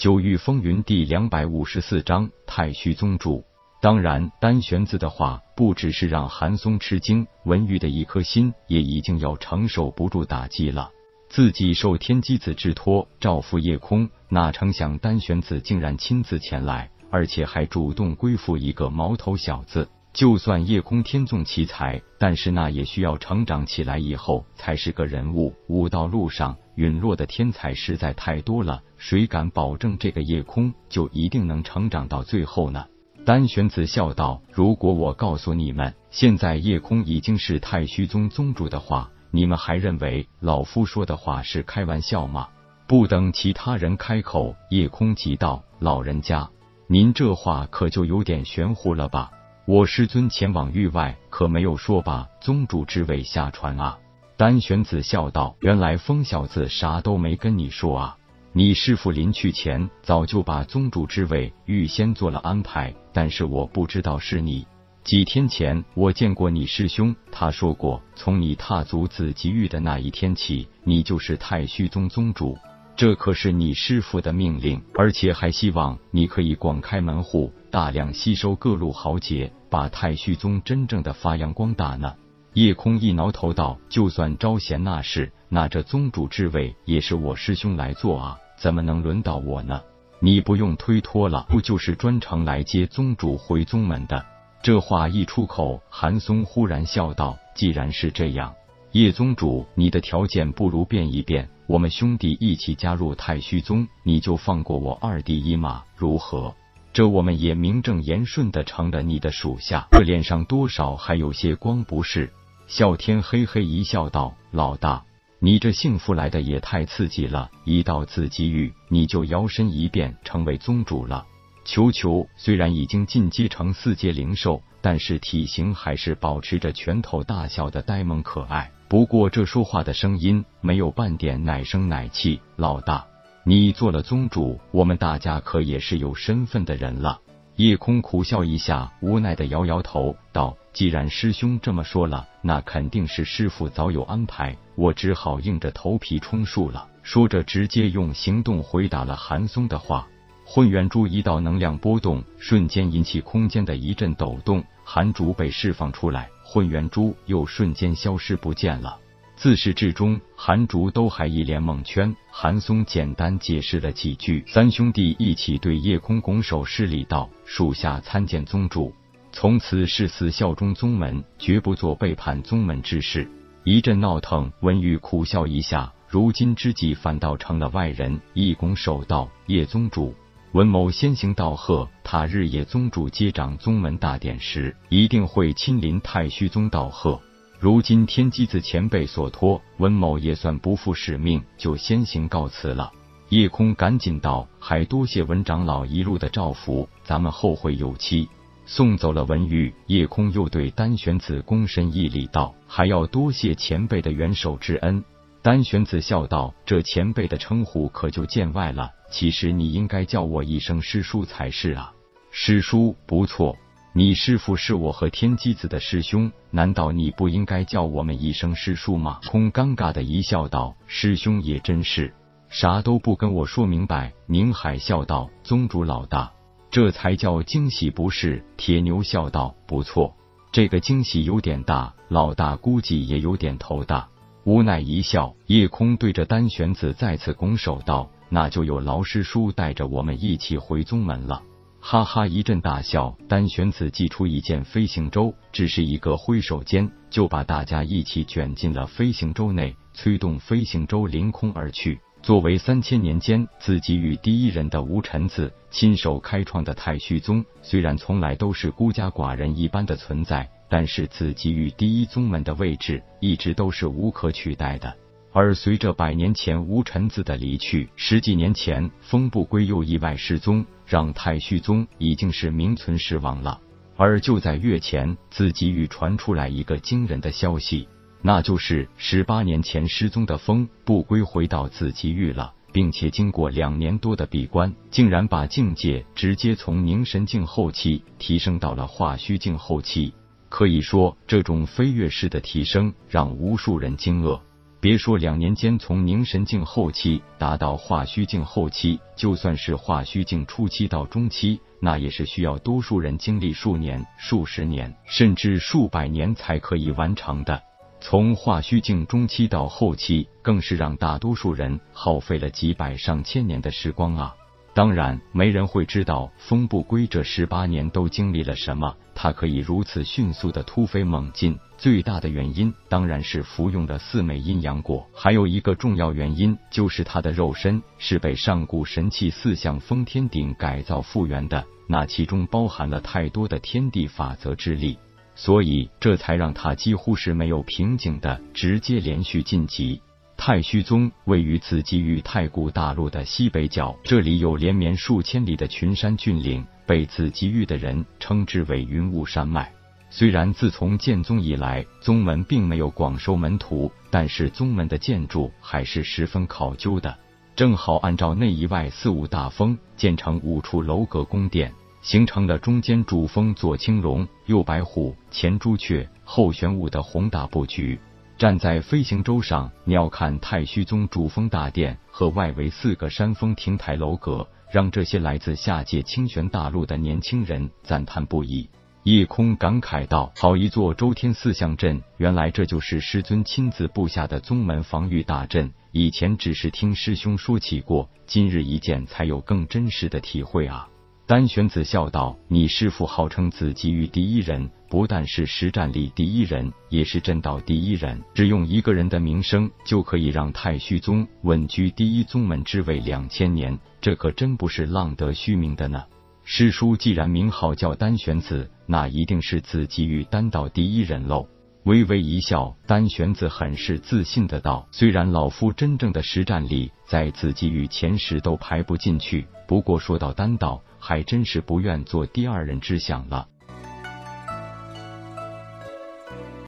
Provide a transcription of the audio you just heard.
九域风云第两百五十四章太虚宗主。当然，丹玄子的话不只是让韩松吃惊，文玉的一颗心也已经要承受不住打击了。自己受天机子之托照拂夜空，哪成想丹玄子竟然亲自前来，而且还主动归附一个毛头小子。就算夜空天纵奇才，但是那也需要成长起来以后才是个人物。武道路上陨落的天才实在太多了，谁敢保证这个夜空就一定能成长到最后呢？丹玄子笑道：“如果我告诉你们，现在夜空已经是太虚宗宗主的话，你们还认为老夫说的话是开玩笑吗？”不等其他人开口，夜空急道：“老人家，您这话可就有点玄乎了吧？”我师尊前往域外，可没有说把宗主之位下传啊！丹玄子笑道：“原来疯小子啥都没跟你说啊！你师父临去前早就把宗主之位预先做了安排，但是我不知道是你。几天前我见过你师兄，他说过，从你踏足紫极域的那一天起，你就是太虚宗宗主。”这可是你师傅的命令，而且还希望你可以广开门户，大量吸收各路豪杰，把太虚宗真正的发扬光大呢。夜空一挠头道：“就算招贤纳士，那这宗主之位也是我师兄来做啊，怎么能轮到我呢？你不用推脱了，不就是专程来接宗主回宗门的？”这话一出口，韩松忽然笑道：“既然是这样。”叶宗主，你的条件不如变一变，我们兄弟一起加入太虚宗，你就放过我二弟一马，如何？这我们也名正言顺的成了你的属下，这脸上多少还有些光，不是？啸天嘿嘿一笑，道：“老大，你这幸福来的也太刺激了！一到紫极域，你就摇身一变成为宗主了。球球虽然已经进阶成四阶灵兽，但是体型还是保持着拳头大小的呆萌可爱。”不过这说话的声音没有半点奶声奶气。老大，你做了宗主，我们大家可也是有身份的人了。夜空苦笑一下，无奈的摇摇头，道：“既然师兄这么说了，那肯定是师傅早有安排，我只好硬着头皮充数了。”说着，直接用行动回答了韩松的话。混元珠一道能量波动，瞬间引起空间的一阵抖动，寒竹被释放出来。混元珠又瞬间消失不见了。自始至终，韩竹都还一脸懵圈。韩松简单解释了几句，三兄弟一起对夜空拱手施礼道：“属下参见宗主，从此誓死效忠宗门，绝不做背叛宗门之事。”一阵闹腾，文玉苦笑一下，如今之计反倒成了外人，一拱手道：“叶宗主。”文某先行道贺，他日夜宗主接掌宗门大典时，一定会亲临太虚宗道贺。如今天机子前辈所托，文某也算不负使命，就先行告辞了。夜空赶紧道：“还多谢文长老一路的照拂，咱们后会有期。”送走了文玉，夜空又对丹玄子躬身一礼道：“还要多谢前辈的援手之恩。”丹玄子笑道：“这前辈的称呼可就见外了。其实你应该叫我一声师叔才是啊。”师叔不错，你师父是我和天机子的师兄，难道你不应该叫我们一声师叔吗？空尴尬的一笑道：“师兄也真是，啥都不跟我说明白。”宁海笑道：“宗主老大，这才叫惊喜不是？”铁牛笑道：“不错，这个惊喜有点大，老大估计也有点头大。”无奈一笑，夜空对着丹玄子再次拱手道：“那就有劳师叔带着我们一起回宗门了。”哈哈一阵大笑。丹玄子祭出一件飞行舟，只是一个挥手间，就把大家一起卷进了飞行舟内，催动飞行舟凌空而去。作为三千年间自己与第一人的吴臣子亲手开创的太虚宗，虽然从来都是孤家寡人一般的存在。但是自己与第一宗门的位置一直都是无可取代的，而随着百年前吴臣子的离去，十几年前风不归又意外失踪，让太虚宗已经是名存实亡了。而就在月前，自己与传出来一个惊人的消息，那就是十八年前失踪的风不归回到紫极域了，并且经过两年多的闭关，竟然把境界直接从凝神境后期提升到了化虚境后期。可以说，这种飞跃式的提升让无数人惊愕。别说两年间从凝神境后期达到化虚境后期，就算是化虚境初期到中期，那也是需要多数人经历数年、数十年，甚至数百年才可以完成的。从化虚境中期到后期，更是让大多数人耗费了几百上千年的时光啊！当然，没人会知道风不归这十八年都经历了什么，他可以如此迅速的突飞猛进。最大的原因当然是服用的四枚阴阳果，还有一个重要原因就是他的肉身是被上古神器四象封天鼎改造复原的，那其中包含了太多的天地法则之力，所以这才让他几乎是没有瓶颈的直接连续晋级。太虚宗位于紫极域太古大陆的西北角，这里有连绵数千里的群山峻岭，被紫极域的人称之为云雾山脉。虽然自从建宗以来，宗门并没有广收门徒，但是宗门的建筑还是十分考究的。正好按照内一外四五大峰建成五处楼阁宫殿，形成了中间主峰左青龙、右白虎、前朱雀、后玄武的宏大布局。站在飞行舟上，鸟瞰太虚宗主峰大殿和外围四个山峰亭台楼阁，让这些来自下界清玄大陆的年轻人赞叹不已。夜空感慨道：“好一座周天四象阵，原来这就是师尊亲自布下的宗门防御大阵。以前只是听师兄说起过，今日一见，才有更真实的体会啊！”丹玄子笑道：“你师父号称紫极域第一人，不但是实战力第一人，也是真道第一人。只用一个人的名声，就可以让太虚宗稳居第一宗门之位两千年，这可真不是浪得虚名的呢。”师叔既然名号叫丹玄子，那一定是紫极域丹道第一人喽。微微一笑，丹玄子很是自信的道：“虽然老夫真正的实战力在紫极域前十都排不进去，不过说到丹道，还真是不愿做第二人之想了。”